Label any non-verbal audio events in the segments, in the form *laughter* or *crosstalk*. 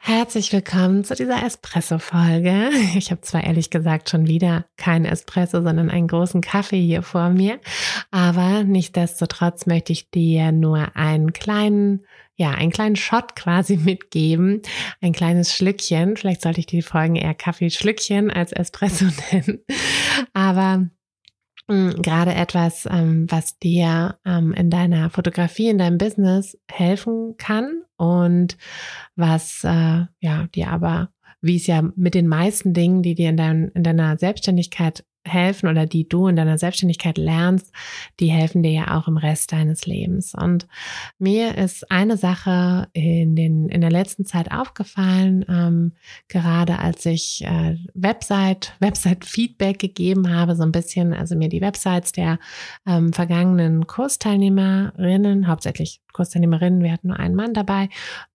Herzlich willkommen zu dieser Espresso-Folge. Ich habe zwar ehrlich gesagt schon wieder keinen Espresso, sondern einen großen Kaffee hier vor mir, aber nichtsdestotrotz möchte ich dir nur einen kleinen, ja, einen kleinen Shot quasi mitgeben, ein kleines Schlückchen. Vielleicht sollte ich die Folgen eher Kaffeeschlückchen als Espresso *laughs* nennen, aber gerade etwas, ähm, was dir ähm, in deiner Fotografie, in deinem Business helfen kann und was äh, ja dir aber, wie es ja mit den meisten Dingen, die dir in, dein, in deiner Selbstständigkeit helfen oder die du in deiner Selbstständigkeit lernst, die helfen dir ja auch im Rest deines Lebens. Und mir ist eine Sache in, den, in der letzten Zeit aufgefallen, ähm, gerade als ich äh, Website, *laughs* Website-Feedback gegeben habe, so ein bisschen, also mir die Websites der ähm, vergangenen Kursteilnehmerinnen, hauptsächlich Kursteilnehmerinnen, wir hatten nur einen Mann dabei,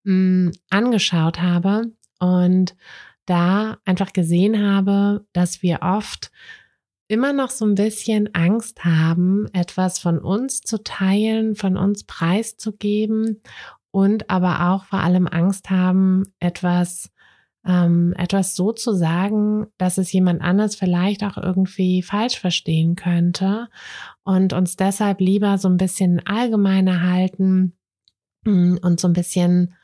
mh, mm, angeschaut habe und da einfach gesehen habe, dass wir oft immer noch so ein bisschen Angst haben, etwas von uns zu teilen, von uns preiszugeben und aber auch vor allem Angst haben, etwas ähm, etwas so zu sagen, dass es jemand anders vielleicht auch irgendwie falsch verstehen könnte und uns deshalb lieber so ein bisschen allgemeiner halten mm, und so ein bisschen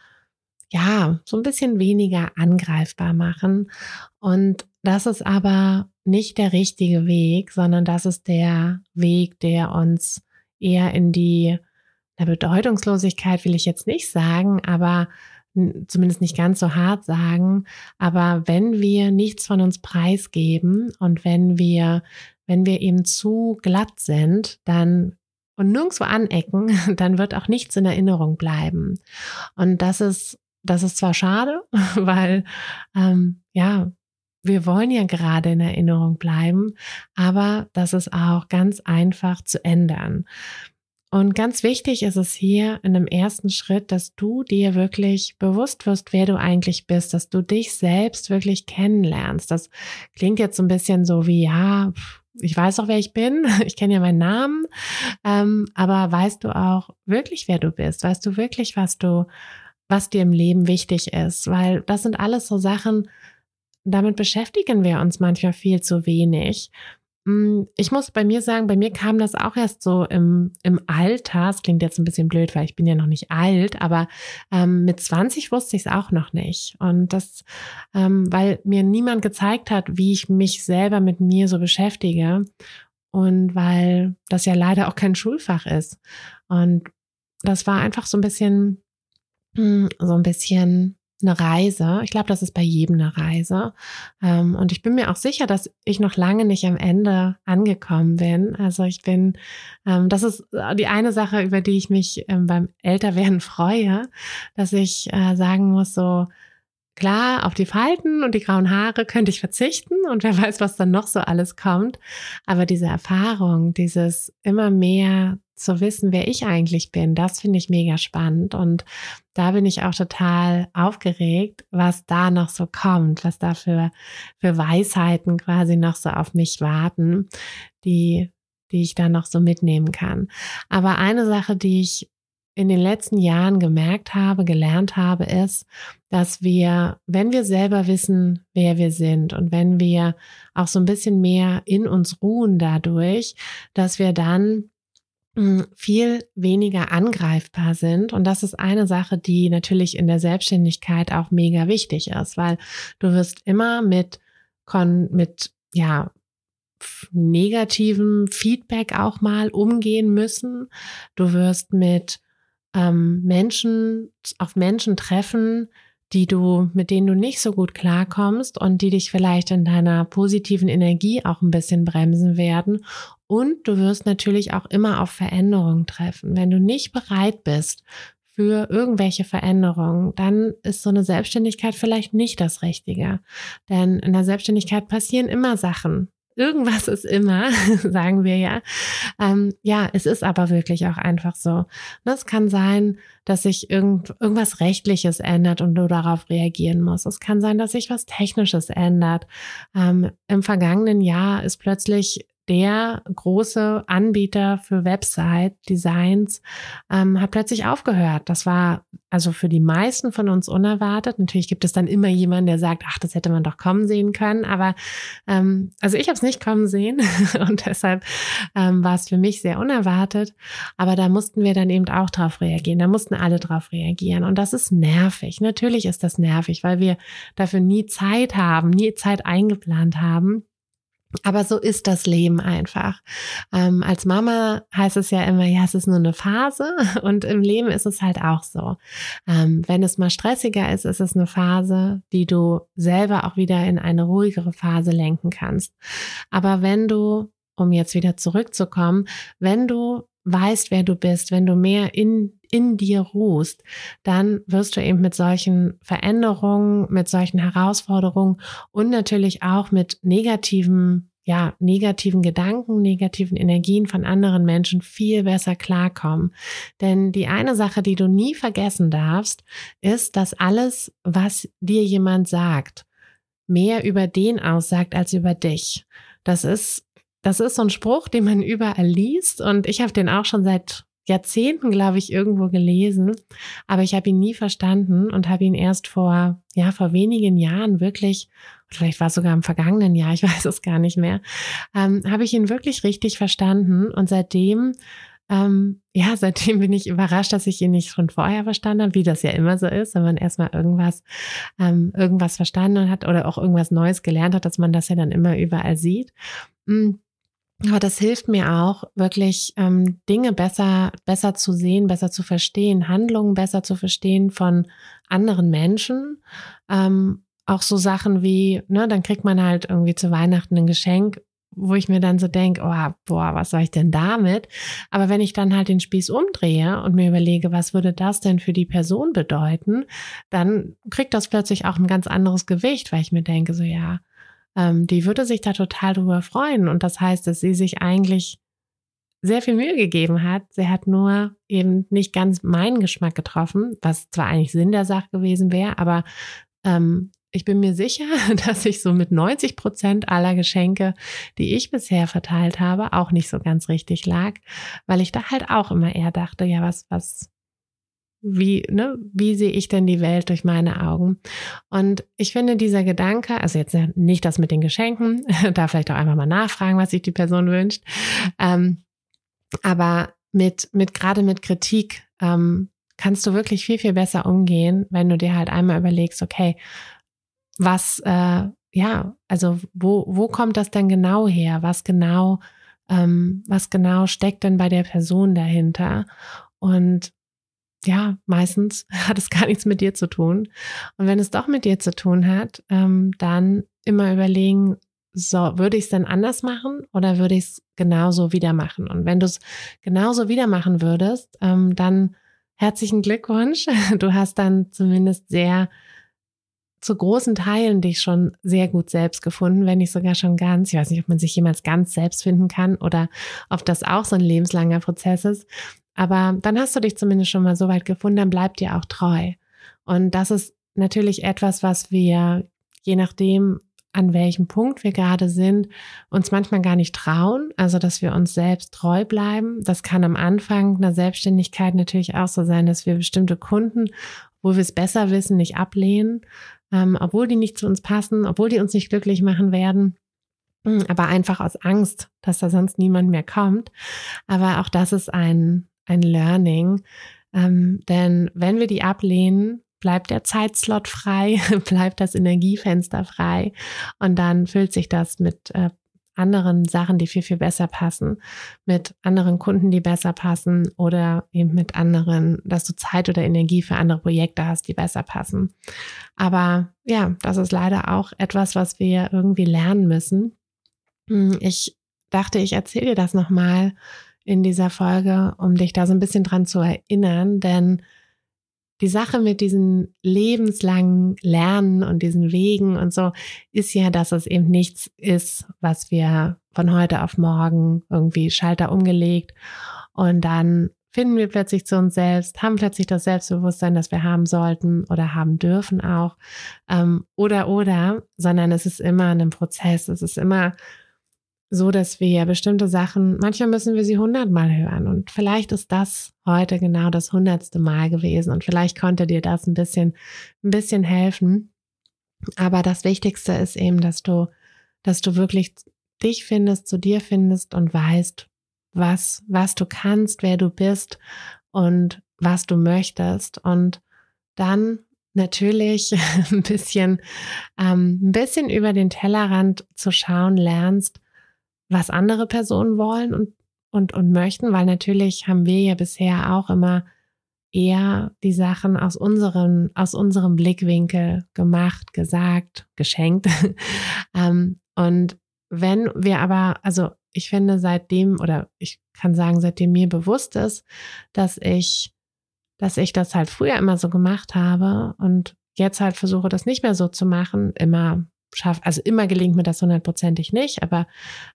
ja, so ein bisschen weniger angreifbar machen. Und das ist aber nicht der richtige Weg, sondern das ist der Weg, der uns eher in die Bedeutungslosigkeit will ich jetzt nicht sagen, aber zumindest nicht ganz so hart sagen, aber wenn wir nichts von uns preisgeben und wenn wir, wenn wir eben zu glatt sind, dann und nirgendwo anecken, *laughs* dann wird auch nichts in Erinnerung bleiben. Und das ist, das ist zwar schade, *laughs* weil ähm, ja, wir wollen ja gerade in Erinnerung bleiben, aber das ist auch ganz einfach zu ändern. Und ganz wichtig ist es hier in dem ersten Schritt, dass du dir wirklich bewusst wirst, wer du eigentlich bist, dass du dich selbst wirklich kennenlernst. Das klingt jetzt so ein bisschen so wie, ja, ich weiß auch, wer ich bin, *laughs* ich kenne ja meinen Namen, ähm, aber weißt du auch wirklich, wer du bist? Weißt du wirklich, was du, was dir im Leben wichtig ist? Weil das sind alles so Sachen, damit beschäftigen wir uns manchmal viel zu wenig. Mm, ich muss bei mir sagen, bei mir kam das auch erst so im, im Alter. Das klingt jetzt ein bisschen blöd, weil ich bin ja noch nicht alt, aber ähm, mit 20 wusste ich es auch noch nicht. Und das, ähm, weil mir niemand gezeigt hat, wie ich mich selber mit mir so beschäftige. Und weil das ja leider auch kein Schulfach ist. Und das war einfach so ein bisschen, mm, so ein bisschen eine Reise. Ich glaube, das ist bei jedem eine Reise. Ähm, und ich bin mir auch sicher, dass ich noch lange nicht am Ende angekommen bin. Also ich bin, ähm, das ist die eine Sache, über die ich mich ähm, beim Älterwerden *laughs* freue, dass ich äh, sagen muss, so, Klar, auf die Falten und die grauen Haare könnte ich verzichten und wer *laughs* weiß, was dann noch so alles kommt. Aber diese Erfahrung, dieses immer mehr zu wissen, wer ich eigentlich bin, das finde ich mega spannend. Und da bin ich auch total aufgeregt, was da noch so kommt, was da für, für Weisheiten quasi noch so auf mich warten, die, die ich da noch so mitnehmen kann. Aber eine Sache, die ich in den letzten Jahren gemerkt habe, gelernt habe, ist, dass wir, wenn wir selber wissen, wer wir sind und wenn wir auch so ein bisschen mehr in uns ruhen dadurch, dass wir dann viel weniger angreifbar sind. Und das ist eine Sache, die natürlich in der Selbstständigkeit auch mega wichtig ist, weil du wirst immer mit, mit, ja, negativem Feedback auch mal umgehen müssen. Du wirst mit ähm, Menschen auf Menschen treffen, die du, mit denen du nicht so gut klarkommst und die dich vielleicht in deiner positiven Energie auch ein bisschen bremsen werden. Und du wirst natürlich auch immer auf Veränderungen treffen. Wenn du nicht bereit bist für irgendwelche Veränderungen, dann ist so eine Selbstständigkeit vielleicht nicht das Richtige. Denn in der Selbstständigkeit passieren immer Sachen. Irgendwas ist immer, *laughs* sagen wir ja. Ähm, ja, es ist aber wirklich auch einfach so. Es kann sein, dass sich irgend, irgendwas Rechtliches ändert und du darauf reagieren musst. Es kann sein, dass sich was Technisches ändert. Ähm, Im vergangenen Jahr ist plötzlich der große Anbieter für Website-Designs ähm, hat plötzlich aufgehört. Das war also für die meisten von uns unerwartet. Natürlich gibt es dann immer jemanden, der sagt, ach, das hätte man doch kommen sehen können. Aber ähm, also ich habe es nicht kommen sehen *laughs* und deshalb ähm, war es für mich sehr unerwartet. Aber da mussten wir dann eben auch drauf reagieren. Da mussten alle drauf reagieren. Und das ist nervig. Natürlich ist das nervig, weil wir dafür nie Zeit haben, nie Zeit eingeplant haben. Aber so ist das Leben einfach. Ähm, als Mama heißt es ja immer, ja, es ist nur eine Phase *laughs* und im Leben ist es halt auch so. Ähm, wenn es mal stressiger ist, ist es eine Phase, die du selber auch wieder in eine ruhigere Phase lenken kannst. Aber wenn du, um jetzt wieder zurückzukommen, wenn du weißt, wer du bist, wenn du mehr in in dir ruhst, dann wirst du eben mit solchen Veränderungen, mit solchen Herausforderungen und natürlich auch mit negativen, ja, negativen Gedanken, negativen Energien von anderen Menschen viel besser klarkommen. Denn die eine Sache, die du nie vergessen darfst, ist, dass alles, was dir jemand sagt, mehr über den aussagt als über dich. Das ist das ist so ein Spruch, den man überall liest und ich habe den auch schon seit Jahrzehnten, glaube ich, irgendwo gelesen, aber ich habe ihn nie verstanden und habe ihn erst vor, ja, vor wenigen Jahren wirklich, vielleicht war es sogar im vergangenen Jahr, ich *laughs* weiß es gar nicht mehr, ähm, habe ich ihn wirklich richtig verstanden und seitdem ähm, ja, *laughs* seitdem bin ich überrascht, dass ich ihn nicht schon vorher verstanden habe, wie das ja immer so ist, wenn man erstmal irgendwas, ähm, irgendwas verstanden hat oder auch irgendwas Neues gelernt hat, dass man das ja dann immer überall sieht. Mm. Aber das hilft mir auch, wirklich ähm, Dinge besser, besser zu sehen, besser zu verstehen, Handlungen besser zu verstehen von anderen Menschen. Ähm, auch so Sachen wie, ne, dann kriegt man halt irgendwie zu Weihnachten ein Geschenk, wo ich mir dann so denke, oh, boah, was soll ich denn damit? Aber wenn ich dann halt den Spieß umdrehe und mir überlege, was würde das denn für die Person bedeuten, dann kriegt das plötzlich auch ein ganz anderes Gewicht, weil ich mir denke, so ja, ähm, die würde sich da total drüber freuen. Und das heißt, dass sie sich eigentlich sehr viel Mühe gegeben hat. Sie hat nur eben nicht ganz meinen Geschmack getroffen, was zwar eigentlich Sinn der Sache gewesen wäre, aber ähm, ich bin mir sicher, *laughs* dass ich so mit 90 Prozent aller Geschenke, die ich bisher verteilt habe, auch nicht so ganz richtig lag, weil ich da halt auch immer eher dachte, ja, was, was, wie, ne, wie sehe ich denn die Welt durch meine Augen? Und ich finde dieser Gedanke, also jetzt nicht das mit den Geschenken, *laughs* da vielleicht auch einfach mal nachfragen, was sich die Person wünscht, ähm, aber mit, mit gerade mit Kritik ähm, kannst du wirklich viel, viel besser umgehen, wenn du dir halt einmal überlegst, okay, was, äh, ja, also wo, wo kommt das denn genau her? Was genau, ähm, was genau steckt denn bei der Person dahinter? Und ja, meistens *laughs* hat es gar nichts mit dir zu tun. Und wenn es doch mit dir zu tun hat, ähm, dann immer überlegen, so, würde ich es denn anders machen oder würde ich es genauso wieder machen? Und wenn du es genauso wieder machen würdest, ähm, dann herzlichen Glückwunsch. *laughs* Du hast dann zumindest sehr zu großen Teilen dich schon sehr gut selbst gefunden, wenn nicht sogar schon ganz. Ich weiß nicht, ob man sich jemals ganz selbst finden kann oder ob das auch so ein lebenslanger Prozess ist. Aber dann hast du dich zumindest schon mal so weit gefunden, dann bleib dir auch treu. Und das ist natürlich etwas, was wir, je nachdem, an welchem Punkt wir gerade sind, uns manchmal gar nicht trauen. Also, dass wir uns selbst treu bleiben. Das kann am Anfang einer Selbstständigkeit natürlich auch so sein, dass wir bestimmte Kunden, wo wir es besser wissen, nicht ablehnen, ähm, obwohl die nicht zu uns passen, obwohl die uns nicht glücklich machen werden. Aber einfach aus Angst, dass da sonst niemand mehr kommt. Aber auch das ist ein, ein Learning. Ähm, denn wenn wir die ablehnen, bleibt der Zeitslot frei, *laughs* bleibt das Energiefenster frei und dann füllt sich das mit äh, anderen Sachen, die viel, viel besser passen, mit anderen Kunden, die besser passen oder eben mit anderen, dass du Zeit oder Energie für andere Projekte hast, die besser passen. Aber ja, das ist leider auch etwas, was wir irgendwie lernen müssen. Hm, ich dachte, ich erzähle dir das nochmal in dieser Folge, um dich da so ein bisschen dran zu erinnern, denn die Sache mit diesen lebenslangen Lernen und diesen Wegen und so ist ja, dass es eben nichts ist, was wir von heute auf morgen irgendwie Schalter umgelegt und dann finden wir plötzlich zu uns selbst, haben plötzlich das Selbstbewusstsein, das wir haben sollten oder haben dürfen auch. Ähm, oder, oder, sondern es ist immer ein Prozess. Es ist immer so, dass wir bestimmte Sachen, manchmal müssen wir sie hundertmal hören. Und vielleicht ist das heute genau das hundertste Mal gewesen. Und vielleicht konnte dir das ein bisschen, ein bisschen helfen. Aber das Wichtigste ist eben, dass du, dass du wirklich dich findest, zu dir findest und weißt, was, was du kannst, wer du bist und was du möchtest. Und dann natürlich *laughs* ein bisschen, ähm, ein bisschen über den Tellerrand zu schauen lernst, was andere Personen wollen und, und, und möchten, weil natürlich haben wir ja bisher auch immer eher die Sachen aus unserem, aus unserem Blickwinkel gemacht, gesagt, geschenkt. *laughs* ähm, und wenn wir aber, also ich finde seitdem, oder ich kann sagen, seitdem mir bewusst ist, dass ich, dass ich das halt früher immer so gemacht habe und jetzt halt versuche, das nicht mehr so zu machen, immer schaffe, also immer gelingt mir das hundertprozentig nicht, aber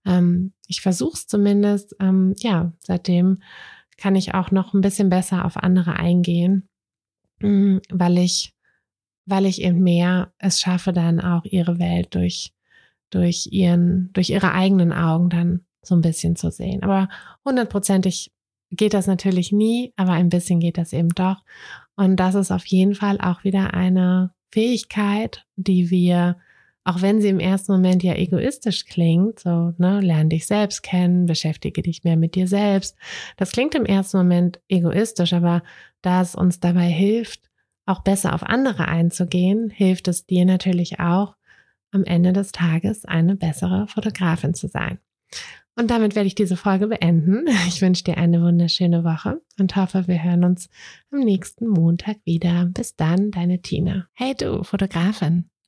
ähm, ich versuche es zumindest. Ähm, ja, seitdem kann ich auch noch ein bisschen besser auf andere eingehen, mm, weil ich, weil ich eben mehr es schaffe, dann auch ihre Welt durch, durch ihren, durch ihre eigenen Augen dann so ein bisschen zu sehen. Aber hundertprozentig geht das natürlich nie, aber ein bisschen geht das eben doch. Und das ist auf jeden Fall auch wieder eine Fähigkeit, die wir auch wenn sie im ersten Moment ja egoistisch klingt, so, ne, lern dich selbst kennen, beschäftige dich mehr mit dir selbst. Das klingt im ersten Moment egoistisch, aber da es uns dabei hilft, auch besser auf andere einzugehen, hilft es dir natürlich auch, am Ende des Tages eine bessere Fotografin zu sein. Und damit werde ich diese Folge beenden. *laughs* Ich wünsche dir eine wunderschöne Woche und hoffe, wir hören uns am nächsten Montag wieder. Bis dann, deine Tina. Hey du, Fotografin.